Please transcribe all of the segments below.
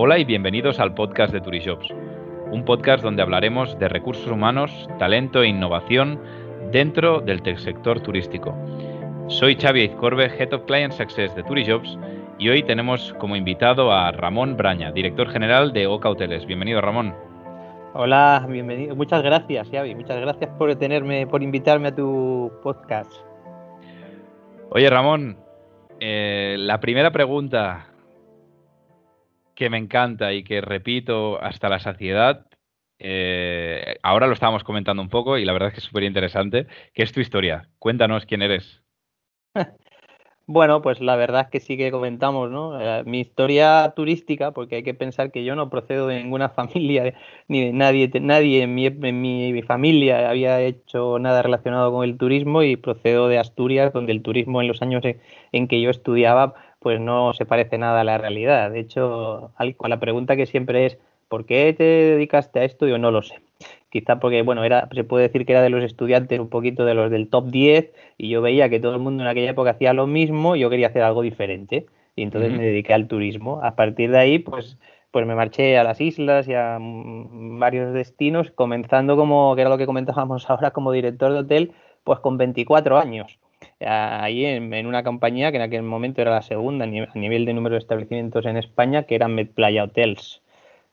Hola y bienvenidos al podcast de Turishops, un podcast donde hablaremos de recursos humanos, talento e innovación dentro del sector turístico. Soy Xavi Izcorbe, Head of Client Success de Turishops y hoy tenemos como invitado a Ramón Braña, director general de Oca Hoteles. Bienvenido, Ramón. Hola, bienvenido. Muchas gracias, Xavi. Muchas gracias por tenerme, por invitarme a tu podcast. Oye, Ramón, eh, la primera pregunta que me encanta y que repito hasta la saciedad, eh, ahora lo estábamos comentando un poco y la verdad es que es súper interesante, ¿qué es tu historia? Cuéntanos quién eres. Bueno, pues la verdad es que sí que comentamos, ¿no? Eh, mi historia turística, porque hay que pensar que yo no procedo de ninguna familia, ni de nadie, nadie en mi, en mi familia había hecho nada relacionado con el turismo y procedo de Asturias, donde el turismo en los años en que yo estudiaba, pues no se parece nada a la realidad. De hecho, a la pregunta que siempre es, ¿por qué te dedicaste a esto? Yo no lo sé quizá porque, bueno, era, se puede decir que era de los estudiantes un poquito de los del top 10 y yo veía que todo el mundo en aquella época hacía lo mismo y yo quería hacer algo diferente y entonces me dediqué al turismo. A partir de ahí, pues, pues me marché a las islas y a mm, varios destinos, comenzando como, que era lo que comentábamos ahora, como director de hotel, pues con 24 años. Ahí en, una compañía que en aquel momento era la segunda a nivel de número de establecimientos en España, que era Medplaya Hotels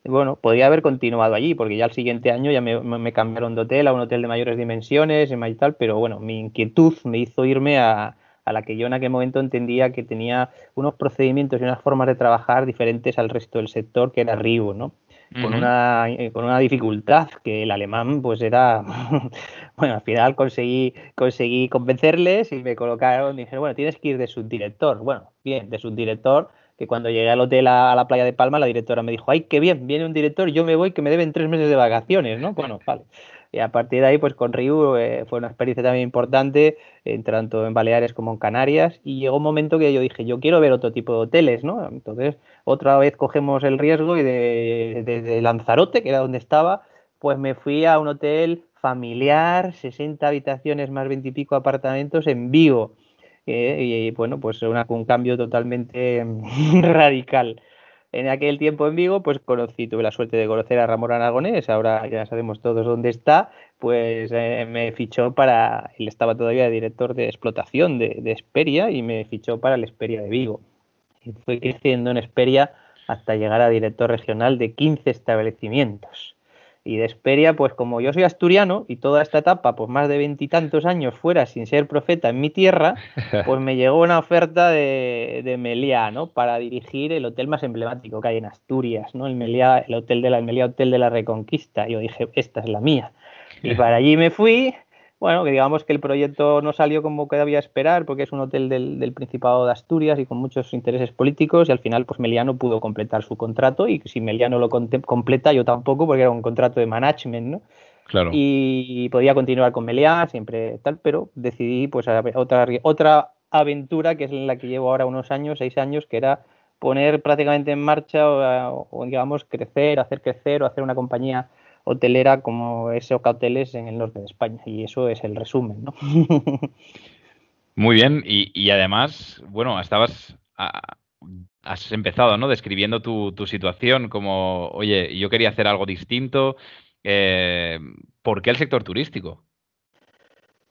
bueno, podría haber continuado allí, porque ya el siguiente año ya me, cambiaron de hotel a un hotel de mayores dimensiones y tal, pero bueno, mi inquietud me hizo irme a, la que yo en aquel momento entendía que tenía unos procedimientos y unas formas de trabajar diferentes al resto del sector, que era Rivo, ¿no? Con, una, eh, con una dificultad que el alemán pues era bueno al final conseguí conseguí convencerles y me colocaron dijeron bueno tienes que ir de subdirector bueno bien de subdirector que cuando llegué al hotel a, la playa de Palma, la directora me dijo, ay, qué bien, viene un director, yo me voy, que me deben tres meses de vacaciones, ¿no? Bueno, vale. Y a partir de ahí, pues con Riu eh, fue una experiencia también importante, tanto en Baleares como en Canarias, y llegó un momento que yo dije, yo quiero ver otro tipo de hoteles, ¿no? Entonces, otra vez cogemos el riesgo y de, Lanzarote, que era donde estaba, pues me fui a un hotel familiar, 60 habitaciones más 20 y pico apartamentos en Vigo y bueno, pues una, un cambio totalmente radical. En aquel tiempo en Vigo, pues conocí, tuve la suerte de conocer a Ramón Aragonés, ahora ya sabemos todos dónde está, pues eh, me fichó para, él estaba todavía director de explotación de, de Esperia y me fichó para el Esperia de Vigo. Y fui creciendo en Esperia hasta llegar a director regional de 15 establecimientos. Y de Esperia, pues como yo soy asturiano y toda esta etapa, pues más de veintitantos años fuera sin ser profeta en mi tierra, pues me llegó una oferta de, de Meliá, ¿no? Para dirigir el hotel más emblemático que hay en Asturias, ¿no? El Meliá, el hotel de la el Meliá Hotel de la Reconquista. Y yo dije, esta es la mía. Y para allí me fui bueno, que digamos que el proyecto no salió como que debía esperar, porque es un hotel del, Principado de Asturias y con muchos intereses políticos, y al final, pues Meliano pudo completar su contrato, y si Meliano lo completa, yo tampoco, porque era un contrato de management, ¿no? Claro. Y podía continuar con Meliá, siempre tal, pero decidí, pues, otra, otra aventura, que es la que llevo ahora unos años, seis años, que era poner prácticamente en marcha o, o digamos, crecer, hacer crecer o hacer una compañía hotelera como es Hoteles en el norte de España. Y eso es el resumen, ¿no? Muy bien, y, además, bueno, estabas, has empezado, ¿no? Describiendo tu, situación como, oye, yo quería hacer algo distinto. Eh, ¿Por qué el sector turístico?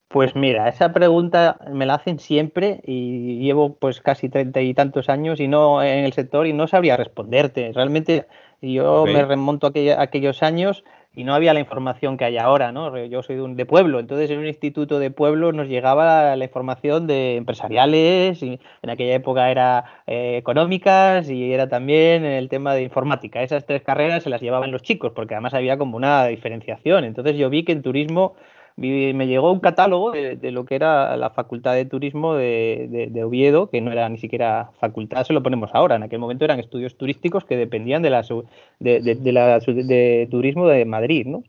Pues mira, esa pregunta me la hacen siempre y llevo pues casi treinta y tantos años y no en el sector y no sabría responderte. Realmente yo me remonto a aquellos años y no había la información que hay ahora, ¿no? Yo soy de, un, de pueblo, entonces en un instituto de pueblo nos llegaba la, información de empresariales, y en aquella época era eh, económicas y era también el tema de informática. Esas tres carreras se las llevaban los chicos, porque además había como una diferenciación. Entonces yo vi que en turismo me llegó un catálogo de, lo que era la Facultad de Turismo de, Oviedo, que no era ni siquiera facultad, se lo ponemos ahora. En aquel momento eran estudios turísticos que dependían de la, de, la de turismo de Madrid, ¿no?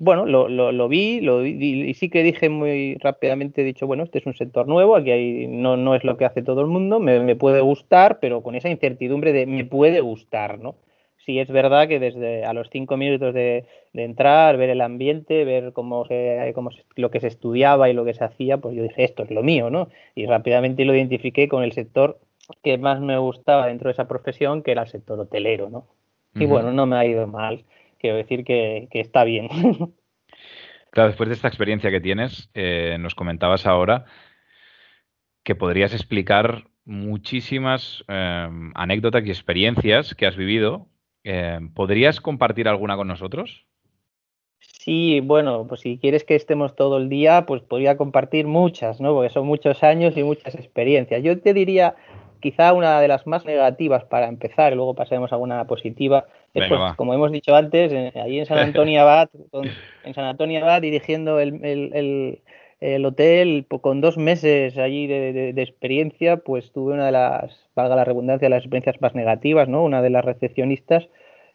Bueno, lo, lo, vi, lo y sí que dije muy rápidamente, he dicho, bueno, este es un sector nuevo, aquí hay, no, no es lo que hace todo el mundo, me, me puede gustar, pero con esa incertidumbre de me puede gustar, ¿no? Sí es verdad que desde a los cinco minutos de, entrar, ver el ambiente, ver cómo, se, cómo lo que se estudiaba y lo que se hacía, pues yo dije, esto es lo mío, ¿no? Y rápidamente lo identifiqué con el sector que más me gustaba dentro de esa profesión, que era el sector hotelero, ¿no? Y bueno, no me ha ido mal. Quiero decir que, está bien. claro, después de esta experiencia que tienes, eh, nos comentabas ahora que podrías explicar muchísimas em, anécdotas y experiencias que has vivido. Em, ¿Podrías compartir alguna con nosotros? Sí, bueno, pues si quieres que estemos todo el día, pues podría compartir muchas, ¿no? Porque son muchos años y muchas experiencias. Yo te diría, quizá una de las más negativas para empezar, y luego pasaremos a una positiva, es pues, como hemos dicho antes, ahí en San Antonio Abad, en San Antonio Abad dirigiendo el, el, el, hotel con dos meses allí de, experiencia, pues tuve una de las, valga la redundancia, las experiencias más negativas, ¿no? Una de las recepcionistas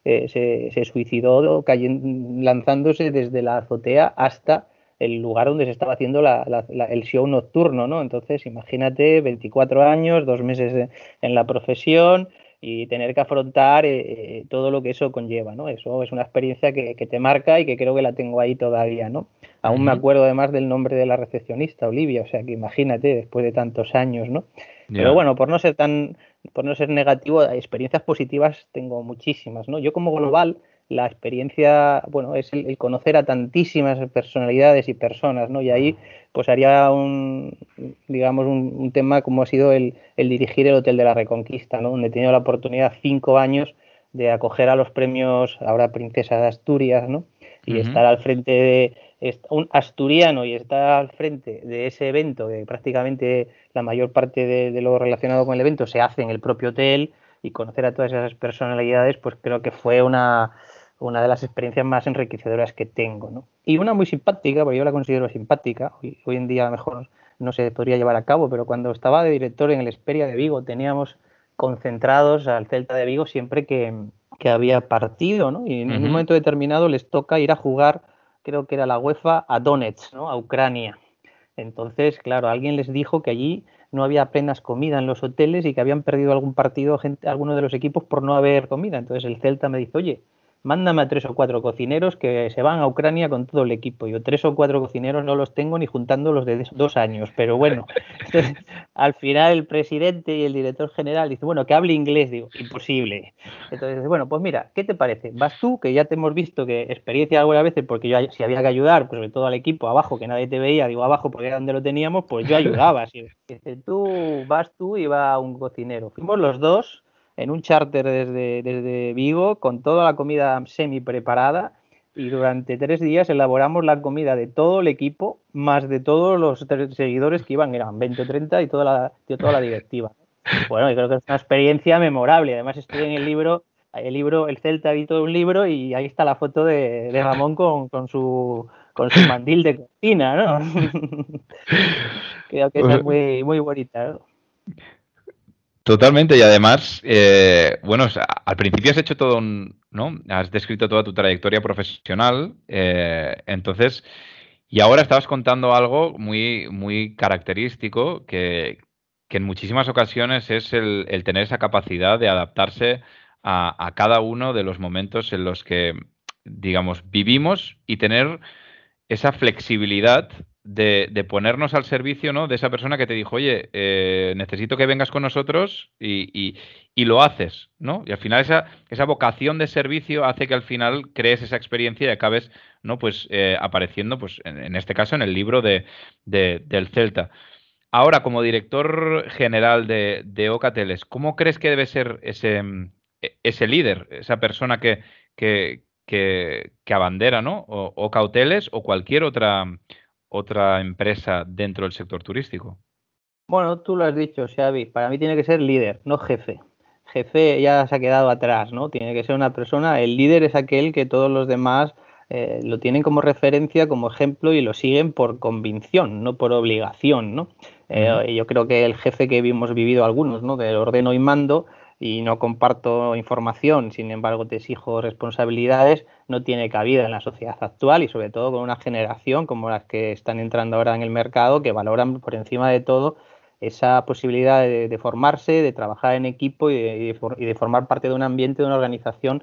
eh, se, suicidó cayendo, lanzándose desde la azotea hasta el lugar donde se estaba haciendo el show nocturno, ¿no? Entonces, imagínate, 24 años, dos meses en la profesión y tener que afrontar eh, eh, todo lo que eso conlleva, ¿no? Eso es una experiencia que, te marca y que creo que la tengo ahí todavía, ¿no? Aún me acuerdo además del nombre de la recepcionista, Olivia, o sea que imagínate, después de tantos años, ¿no? Pero bueno, por no ser tan, por no ser negativo, experiencias positivas tengo muchísimas, ¿no? Yo como global la experiencia, bueno, es el, conocer a tantísimas personalidades y personas, ¿no? Y ahí, pues haría un, digamos, un, tema como ha sido el, dirigir el Hotel de la Reconquista, ¿no? Donde he tenido la oportunidad cinco años de acoger a los premios, ahora Princesa de Asturias, ¿no? Y estar al frente de un asturiano y estar al frente de ese evento, que prácticamente la mayor parte de, de lo relacionado con el evento se hace en el propio hotel, y conocer a todas esas personalidades, pues creo que fue una, una de las experiencias más enriquecedoras que tengo. ¿no? Y una muy simpática, porque yo la considero simpática, hoy, hoy en día a lo mejor no se podría llevar a cabo, pero cuando estaba de director en el Esperia de Vigo teníamos concentrados al Celta de Vigo siempre que, que había partido, ¿no? Y en un momento determinado les toca ir a jugar, creo que era la UEFA, a Donetsk, ¿no? A Ucrania. Entonces, claro, alguien les dijo que allí no había apenas comida en los hoteles y que habían perdido algún partido, alguno de los equipos por no haber comida. Entonces el Celta me dice, oye, mándame a tres o cuatro cocineros que se van a Ucrania con todo el equipo. Yo tres o cuatro cocineros no los tengo ni juntando los de dos años, pero bueno, al final el presidente y el director general dicen, bueno, que hable inglés, digo, imposible. Entonces, bueno, pues mira, ¿qué te parece? Vas tú, que ya te hemos visto que experiencia algunas veces, porque yo si había que ayudar, pues sobre todo al equipo abajo, que nadie te veía, digo abajo porque era donde lo teníamos, pues yo ayudaba. Dice, tú vas tú y va un cocinero. Fuimos los dos en un charter desde, desde Vigo con toda la comida semi preparada y durante tres días elaboramos la comida de todo el equipo, más de todos los seguidores que iban, eran 20 o 30 y toda la, toda la directiva. Bueno, yo creo que es una experiencia memorable. Además, estoy en el libro, el libro, el Celta vi todo un libro y ahí está la foto de, Ramón con, con, su con su mandil de cocina, ¿no? creo que es muy, muy bonita. ¿no? Totalmente, y además, eh, bueno, al principio has hecho todo un, ¿no? Has descrito toda tu trayectoria profesional, eh, entonces, y ahora estabas contando algo muy, muy característico que, en muchísimas ocasiones es el, tener esa capacidad de adaptarse a, cada uno de los momentos en los que, digamos, vivimos y tener esa flexibilidad de, ponernos al servicio ¿no? de esa persona que te dijo, oye, eh, necesito que vengas con nosotros y, lo haces, ¿no? Y al final esa, esa vocación de servicio hace que al final crees esa experiencia y acabes, ¿no? Pues eh, apareciendo, pues en, este caso, en el libro de, del Celta. Ahora, como director general de, de Ocateles, ¿cómo crees que debe ser ese, ese líder, esa persona que, que, que, abandera, ¿no? O, o o cualquier otra otra empresa dentro del sector turístico? Bueno, tú lo has dicho, Xavi. Para mí tiene que ser líder, no jefe. Jefe ya se ha quedado atrás, ¿no? Tiene que ser una persona. El líder es aquel que todos los demás eh, lo tienen como referencia, como ejemplo y lo siguen por convicción, no por obligación, ¿no? Eh, yo creo que el jefe que hemos vivido algunos, ¿no? Del ordeno y mando, y no comparto información, sin embargo te exijo responsabilidades, no tiene cabida en la sociedad actual y sobre todo con una generación como las que están entrando ahora en el mercado que valoran por encima de todo esa posibilidad de, formarse, de trabajar en equipo y de, formar parte de un ambiente, de una organización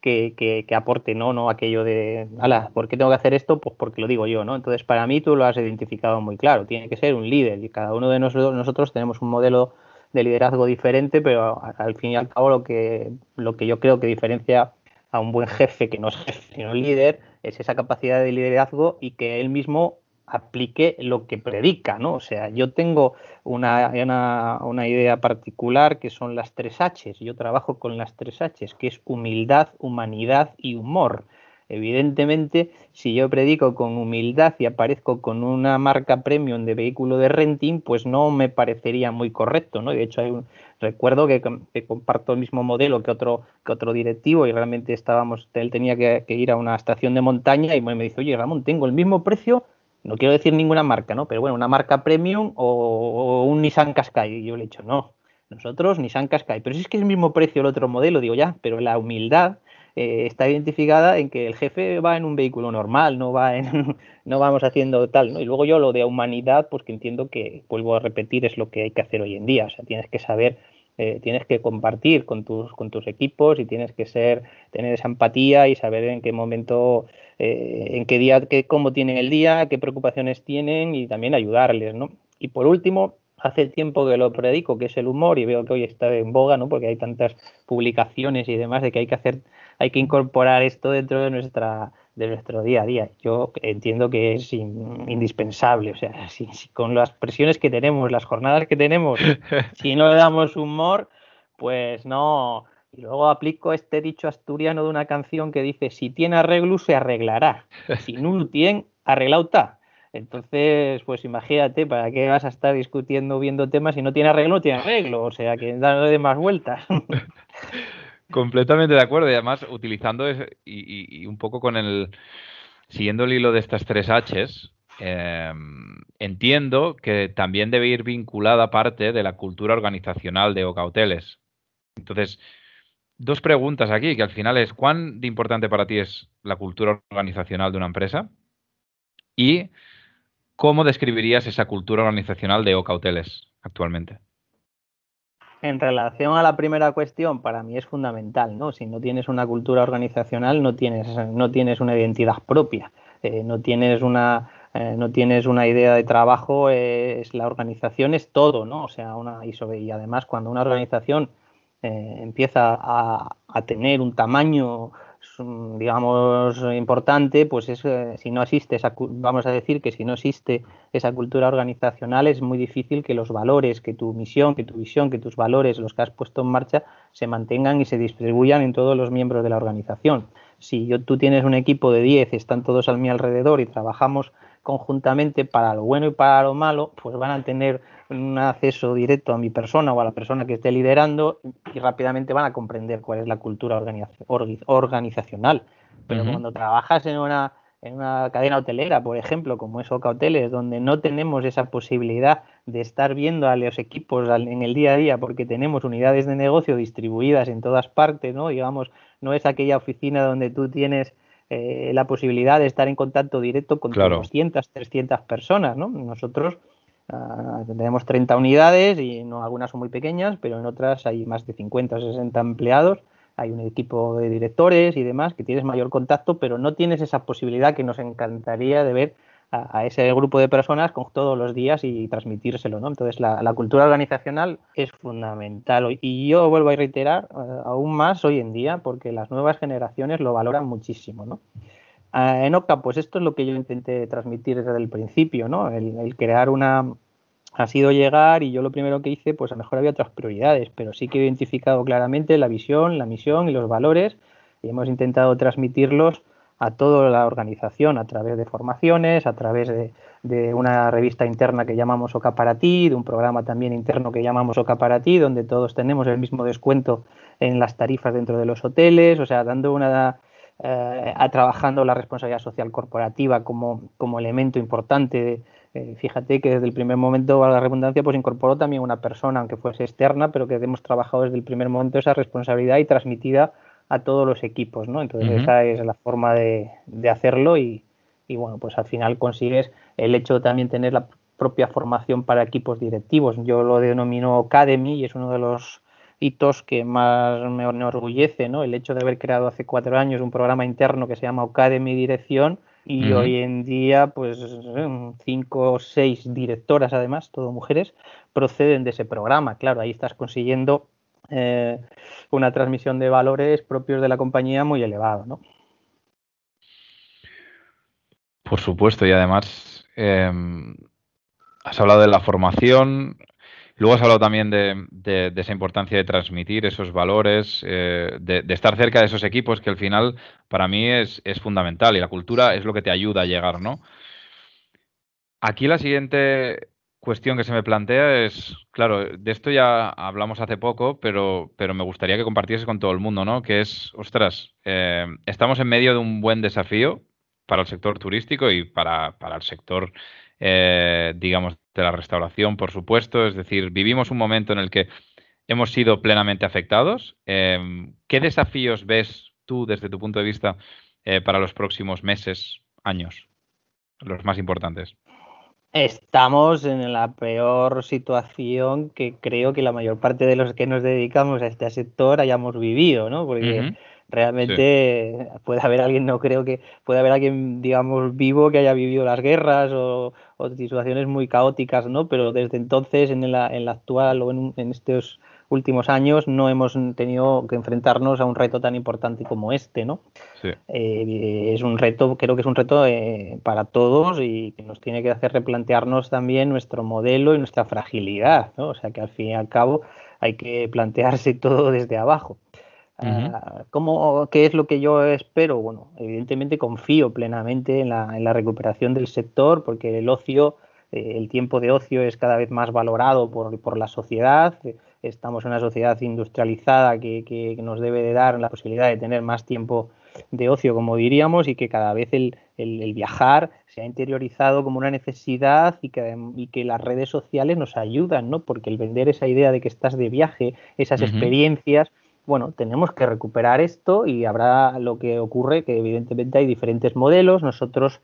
que, que, aporte, ¿no? No aquello de, ala, ¿por qué tengo que hacer esto? Pues porque lo digo yo, ¿no? Entonces, para mí tú lo has identificado muy claro, tiene que ser un líder y cada uno de nosotros, nosotros tenemos un modelo de liderazgo diferente, pero al fin y al cabo lo que, lo que yo creo que diferencia a un buen jefe que no es jefe sino líder es esa capacidad de liderazgo y que él mismo aplique lo que predica, ¿no? O sea, yo tengo una, una, idea particular que son las tres Hs. Yo trabajo con las tres Hs, que es humildad, humanidad y humor. Evidentemente, si yo predico con humildad y aparezco con una marca premium de vehículo de renting, pues no me parecería muy correcto, ¿no? De hecho, hay un, recuerdo que, comparto el mismo modelo que otro, que otro directivo y realmente estábamos, él tenía que, ir a una estación de montaña y me dice, oye, Ramón, tengo el mismo precio, no quiero decir ninguna marca, ¿no? Pero bueno, una marca premium o, un Nissan Qashqai. Y yo le he dicho, no, nosotros Nissan Qashqai. Pero si es que es el mismo precio el otro modelo, digo ya, pero la humildad eh, está identificada en que el jefe va en un vehículo normal, no va en, no vamos haciendo tal, ¿no? Y luego yo lo de humanidad, pues que entiendo que, vuelvo a repetir, es lo que hay que hacer hoy en día. O sea, tienes que saber, eh, tienes que compartir con tus, con tus equipos y tienes que ser, tener esa empatía y saber en qué momento, eh, en qué día, qué, cómo tienen el día, qué preocupaciones tienen y también ayudarles, ¿no? Y por último, hace tiempo que lo predico, que es el humor, y veo que hoy está en boga, ¿no? Porque hay tantas publicaciones y demás de que hay que hacer hay que incorporar esto dentro de nuestra de nuestro día a día. Yo entiendo que es indispensable, o sea, si, con las presiones que tenemos, las jornadas que tenemos, si no le damos humor, pues no. Y luego aplico este dicho asturiano de una canción que dice, si tiene arreglo, se arreglará. Si no lo tiene, arreglado está. Entonces, pues imagínate, ¿para qué vas a estar discutiendo, viendo temas si no tiene arreglo, no tiene arreglo? O sea, que de más vueltas. Completamente de acuerdo y además utilizando y, un poco con el, siguiendo el hilo de estas tres Hs, em, entiendo que también debe ir vinculada parte de la cultura organizacional de Oca Hoteles. Entonces, dos preguntas aquí, que al final es, ¿cuán importante para ti es la cultura organizacional de una empresa? Y, ¿cómo describirías esa cultura organizacional de Oca Hoteles actualmente? En relación a la primera cuestión, para mí es fundamental, ¿no? Si no tienes una cultura organizacional, no tienes, no tienes una identidad propia, eh, no tienes una eh, no tienes una idea de trabajo, es la organización es todo, ¿no? O sea, una y, además cuando una organización eh, empieza a, tener un tamaño digamos, importante, pues es, eh, si no existe esa, vamos a decir que si no existe esa cultura organizacional, es muy difícil que los valores, que tu misión, que tu visión, que tus valores, los que has puesto en marcha, se mantengan y se distribuyan en todos los miembros de la organización. Si yo, tú tienes un equipo de 10, están todos a mi alrededor y trabajamos conjuntamente para lo bueno y para lo malo, pues van a tener un acceso directo a mi persona o a la persona que esté liderando y rápidamente van a comprender cuál es la cultura organizacional. Pero cuando trabajas en una, en una cadena hotelera, por ejemplo, como es Oca Hoteles, donde no tenemos esa posibilidad de estar viendo a los equipos en el día a día porque tenemos unidades de negocio distribuidas en todas partes, ¿no? Digamos, no es aquella oficina donde tú tienes eh, la posibilidad de estar en contacto directo con 200, 300 personas, ¿no? Nosotros ah, tenemos 30 unidades y no algunas son muy pequeñas, pero en otras hay más de 50 o 60 empleados. Hay un equipo de directores y demás que tienes mayor contacto, pero no tienes esa posibilidad que nos encantaría de ver a, ese grupo de personas con todos los días y transmitírselo, ¿no? Entonces la, cultura organizacional es fundamental y yo vuelvo a reiterar eh, aún más hoy en día porque las nuevas generaciones lo valoran muchísimo, ¿no? en OCA, pues esto es lo que yo intenté transmitir desde el principio, ¿no? El, crear una, ha sido llegar y yo lo primero que hice, pues a lo mejor había otras prioridades, pero sí que he identificado claramente la visión, la misión y los valores y hemos intentado transmitirlos a toda la organización a través de formaciones, a través de, una revista interna que llamamos Oca para ti, de un programa también interno que llamamos Oca para ti, donde todos tenemos el mismo descuento en las tarifas dentro de los hoteles, o sea, dando una eh, a trabajando la responsabilidad social corporativa como, como elemento importante. Eh, fíjate que desde el primer momento, a la redundancia, pues incorporó también una persona, aunque fuese externa, pero que hemos trabajado desde el primer momento esa responsabilidad y transmitida a todos los equipos, ¿no? Entonces esa es la forma de, hacerlo y, bueno, pues al final consigues el hecho de también tener la propia formación para equipos directivos. Yo lo denomino Academy y es uno de los hitos que más me enorgullece, ¿no? El hecho de haber creado hace cuatro años un programa interno que se llama Academy Dirección y hoy en día, pues cinco o seis directoras, además, todo mujeres, proceden de ese programa. Claro, ahí estás consiguiendo eh, una transmisión de valores propios de la compañía muy elevado, ¿no? Por supuesto, y además em, has hablado de la formación, luego has hablado también de, esa importancia de transmitir esos valores, eh, de, estar cerca de esos equipos, que al final para mí es, es, fundamental y la cultura es lo que te ayuda a llegar, ¿no? Aquí la siguiente cuestión que se me plantea es, claro, de esto ya hablamos hace poco, pero, pero me gustaría que compartiese con todo el mundo, ¿no? Que es, ostras, eh, estamos en medio de un buen desafío para el sector turístico y para, el sector, eh, digamos, de la restauración, por supuesto. Es decir, vivimos un momento en el que hemos sido plenamente afectados. Eh, ¿Qué desafíos ves tú desde tu punto de vista para los próximos meses, años, los más importantes? Estamos en la peor situación que creo que la mayor parte de los que nos dedicamos a este sector hayamos vivido, ¿no? Porque realmente puede haber alguien, no creo que puede haber alguien, digamos, vivo que haya vivido las guerras o, situaciones muy caóticas, ¿no? Pero desde entonces, en la, en la actual o en, en estos últimos años no hemos tenido que enfrentarnos a un reto tan importante como este, ¿no? Eh, es un reto, creo que es un reto eh, para todos y que nos tiene que hacer replantearnos también nuestro modelo y nuestra fragilidad, ¿no? O sea que al fin y al cabo hay que plantearse todo desde abajo. Ah, ¿Qué es lo que yo espero? Bueno, evidentemente confío plenamente en la, en la recuperación del sector porque el ocio, eh, el tiempo de ocio es cada vez más valorado por, por la sociedad estamos en una sociedad industrializada que, nos debe de dar la posibilidad de tener más tiempo de ocio, como diríamos, y que cada vez el, viajar se ha interiorizado como una necesidad y que, y que, las redes sociales nos ayudan, ¿no? Porque el vender esa idea de que estás de viaje, esas experiencias, bueno, tenemos que recuperar esto y habrá lo que ocurre, que evidentemente hay diferentes modelos. Nosotros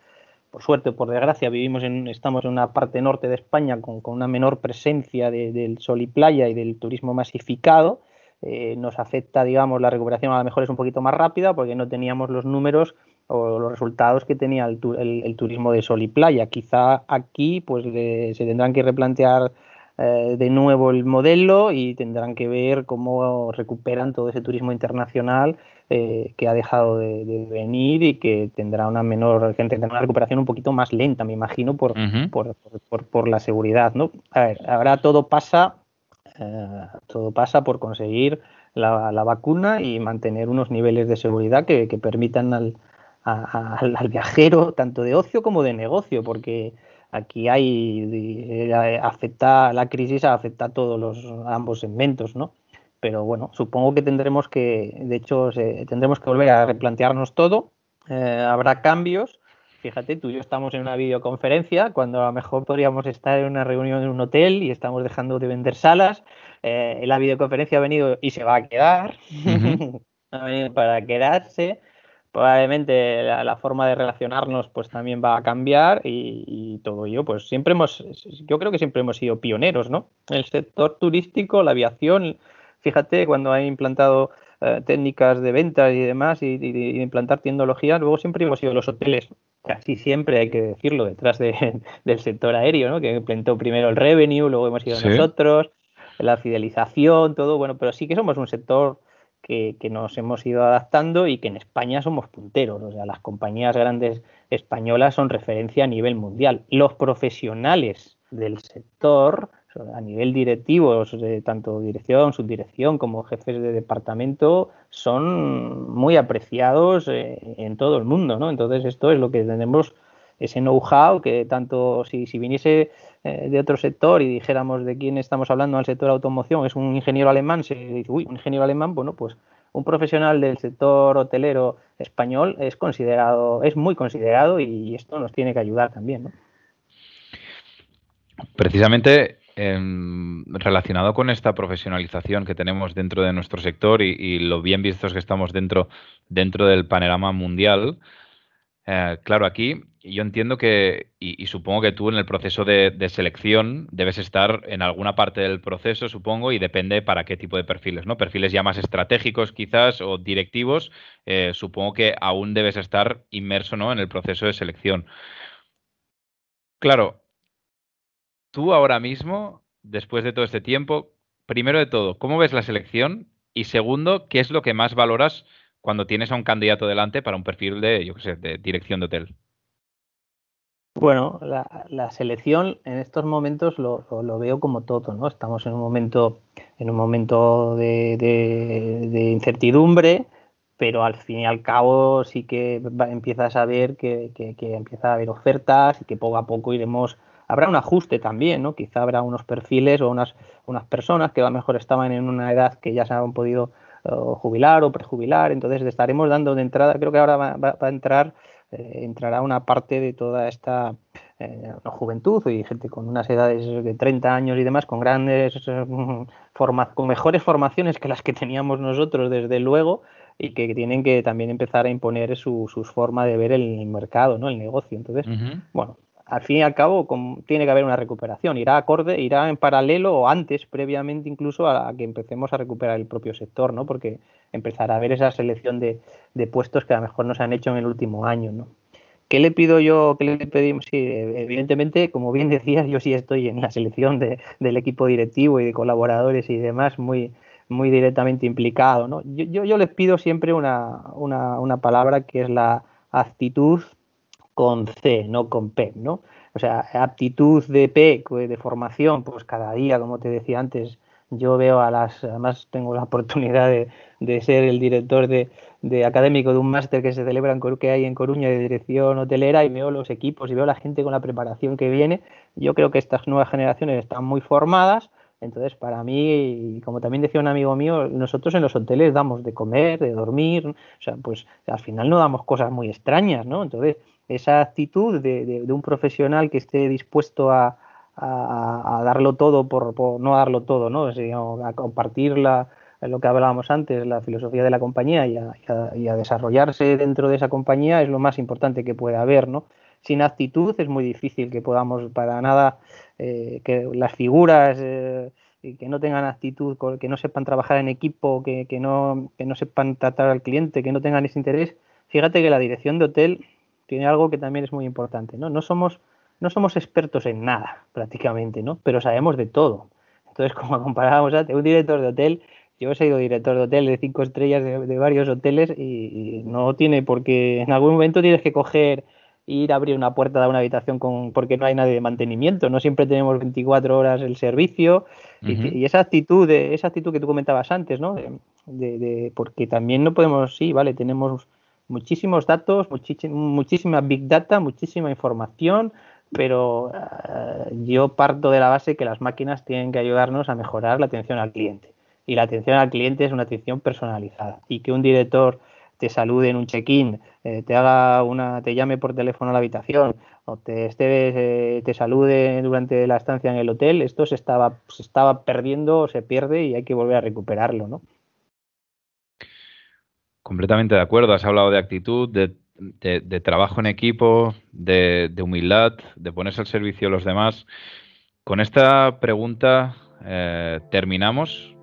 por suerte o por desgracia, vivimos en, estamos en una parte norte de España con, una menor presencia del sol y playa y del turismo masificado. Eh, nos afecta, digamos, la recuperación a lo mejor es un poquito más rápida porque no teníamos los números o los resultados que tenía el, turismo de sol y playa. Quizá aquí pues se tendrán que replantear eh, de nuevo el modelo y tendrán que ver cómo recuperan todo ese turismo internacional eh, que ha dejado de, venir y que tendrá una menor, que tendrá una recuperación un poquito más lenta, me imagino, por, por, la seguridad. ¿no? A ver, ahora todo pasa, eh, todo pasa por conseguir la, vacuna y mantener unos niveles de seguridad que, permitan al, al, viajero, tanto de ocio como de negocio, porque aquí hay eh, afecta la crisis afecta a todos los ambos segmentos, ¿no? Pero bueno, supongo que tendremos que, de hecho, tendremos que volver a replantearnos todo. Eh, habrá cambios. Fíjate, tú y yo estamos en una videoconferencia cuando a lo mejor podríamos estar en una reunión en un hotel y estamos dejando de vender salas. Eh, la videoconferencia ha venido y se va a quedar. ha venido para quedarse. Probablemente la, forma de relacionarnos pues también va a cambiar y, y, todo ello pues siempre hemos, yo creo que siempre hemos sido pioneros, ¿no? El sector turístico, la aviación, fíjate, cuando ha implantado eh, técnicas de ventas y demás y, de implantar tecnología, luego siempre hemos sido los hoteles, casi siempre hay que decirlo, detrás del sector aéreo, ¿no? que implantó primero el revenue, luego hemos sido nosotros, la fidelización, todo, bueno, pero sí que somos un sector que, que, nos hemos ido adaptando y que en España somos punteros. O sea, las compañías grandes españolas son referencia a nivel mundial. Los profesionales del sector a nivel directivo, tanto dirección, subdirección como jefes de departamento, son muy apreciados eh, en todo el mundo, ¿no? Entonces esto es lo que tenemos, ese know-how que tanto si, si viniese eh, de otro sector y dijéramos de quién estamos hablando al sector automoción, es un ingeniero alemán, se dice, uy, un ingeniero alemán, bueno, pues un profesional del sector hotelero español es considerado, es muy considerado y esto nos tiene que ayudar también, ¿no? Precisamente Em, relacionado con esta profesionalización que tenemos dentro de nuestro sector y, lo bien vistos que estamos dentro, dentro del panorama mundial, eh, claro, aquí yo entiendo que, y, supongo que tú en el proceso de, selección debes estar en alguna parte del proceso, supongo, y depende para qué tipo de perfiles, ¿no? Perfiles ya más estratégicos quizás o directivos, eh, supongo que aún debes estar inmerso, ¿no? En el proceso de selección. Claro, tú ahora mismo, después de todo este tiempo, primero de todo, ¿cómo ves la selección? Y segundo, ¿qué es lo que más valoras cuando tienes a un candidato delante para un perfil de, yo qué sé, de dirección de hotel? Bueno, la, selección en estos momentos lo, veo como todo, ¿no? Estamos en un momento, en un momento de, incertidumbre, pero al fin y al cabo sí que empiezas a ver que, empieza a haber ofertas y que poco a poco iremos habrá un ajuste también, ¿no? Quizá habrá unos perfiles o unas, unas personas que a lo mejor estaban en una edad que ya se han podido eh, jubilar o prejubilar, entonces estaremos dando de entrada, creo que ahora va a entrar eh, entrará una parte de toda esta eh, juventud y gente con unas edades de 30 años y demás, con grandes eh, con mejores formaciones que las que teníamos nosotros, desde luego, y que tienen que también empezar a imponer su, sus forma de ver el mercado, ¿no? el negocio. Entonces, bueno, al fin y al cabo tiene que haber una recuperación, irá acorde, irá en paralelo o antes, previamente incluso a, que empecemos a recuperar el propio sector, ¿no? Porque empezará a haber esa selección de, puestos que a lo mejor no se han hecho en el último año, ¿no? ¿Qué le pido yo? ¿Qué le pedimos? Sí, evidentemente, como bien decías, yo sí estoy en la selección del equipo directivo y de colaboradores y demás muy, muy directamente implicado, ¿no? Yo, yo, les pido siempre una palabra que es la actitud con C, no con P, ¿no? O sea, aptitud de P, de formación, pues cada día, como te decía antes, yo veo a las, además tengo la oportunidad de, ser el director de, académico de un máster que se celebra en que hay en Coruña de dirección hotelera y veo los equipos y veo la gente con la preparación que viene. Yo creo que estas nuevas generaciones están muy formadas. Entonces, para mí, como también decía un amigo mío, nosotros en los hoteles damos de comer, de dormir, o sea, pues al final no damos cosas muy extrañas, ¿no? Entonces, esa actitud de, un profesional que esté dispuesto a, darlo todo por, no darlo todo, ¿no? a compartir lo que hablábamos antes, la filosofía de la compañía y a, desarrollarse dentro de esa compañía es lo más importante que puede haber, ¿no? Sin actitud es muy difícil que podamos para nada eh, que las figuras eh, que no tengan actitud, que no sepan trabajar en equipo, que, que, no, que no sepan tratar al cliente, que no tengan ese interés. Fíjate que la dirección de hotel tiene algo que también es muy importante, ¿no? No somos, no somos expertos en nada, prácticamente, ¿no? Pero sabemos de todo. Entonces, como comparábamos a un director de hotel, yo he sido director de hotel de cinco estrellas de, varios hoteles y, no tiene porque en algún momento tienes que coger ir a abrir una puerta de una habitación con porque no hay nadie de mantenimiento, no siempre tenemos 24 horas el servicio y, esa actitud, esa actitud que tú comentabas antes, ¿no? de, porque también no podemos, sí, vale, tenemos muchísimos datos, muchísima big data, muchísima información, pero eh, yo parto de la base que las máquinas tienen que ayudarnos a mejorar la atención al cliente. Y la atención al cliente es una atención personalizada. Y que un director te salude en un check-in, eh, te haga una, te llame por teléfono a la habitación o te esté, eh, te salude durante la estancia en el hotel, esto se estaba, se estaba perdiendo, se pierde y hay que volver a recuperarlo, ¿no? Completamente de acuerdo. Has hablado de actitud, de, trabajo en equipo, de, humildad, de ponerse al servicio de los demás. Con esta pregunta eh, terminamos.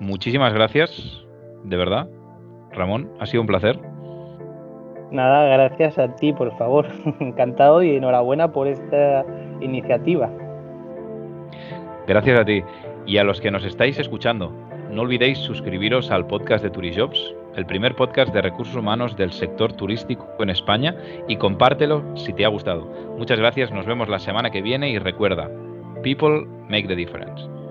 Muchísimas gracias, de verdad. Ramón, ha sido un placer. Nada, gracias a ti, por favor. Encantado y enhorabuena por esta iniciativa. Gracias a ti. Y a los que nos estáis escuchando, no olvidéis suscribiros al podcast de Turijobs el primer podcast de recursos humanos del sector turístico en España y compártelo si te ha gustado. Muchas gracias, nos vemos la semana que viene y recuerda, people make the difference.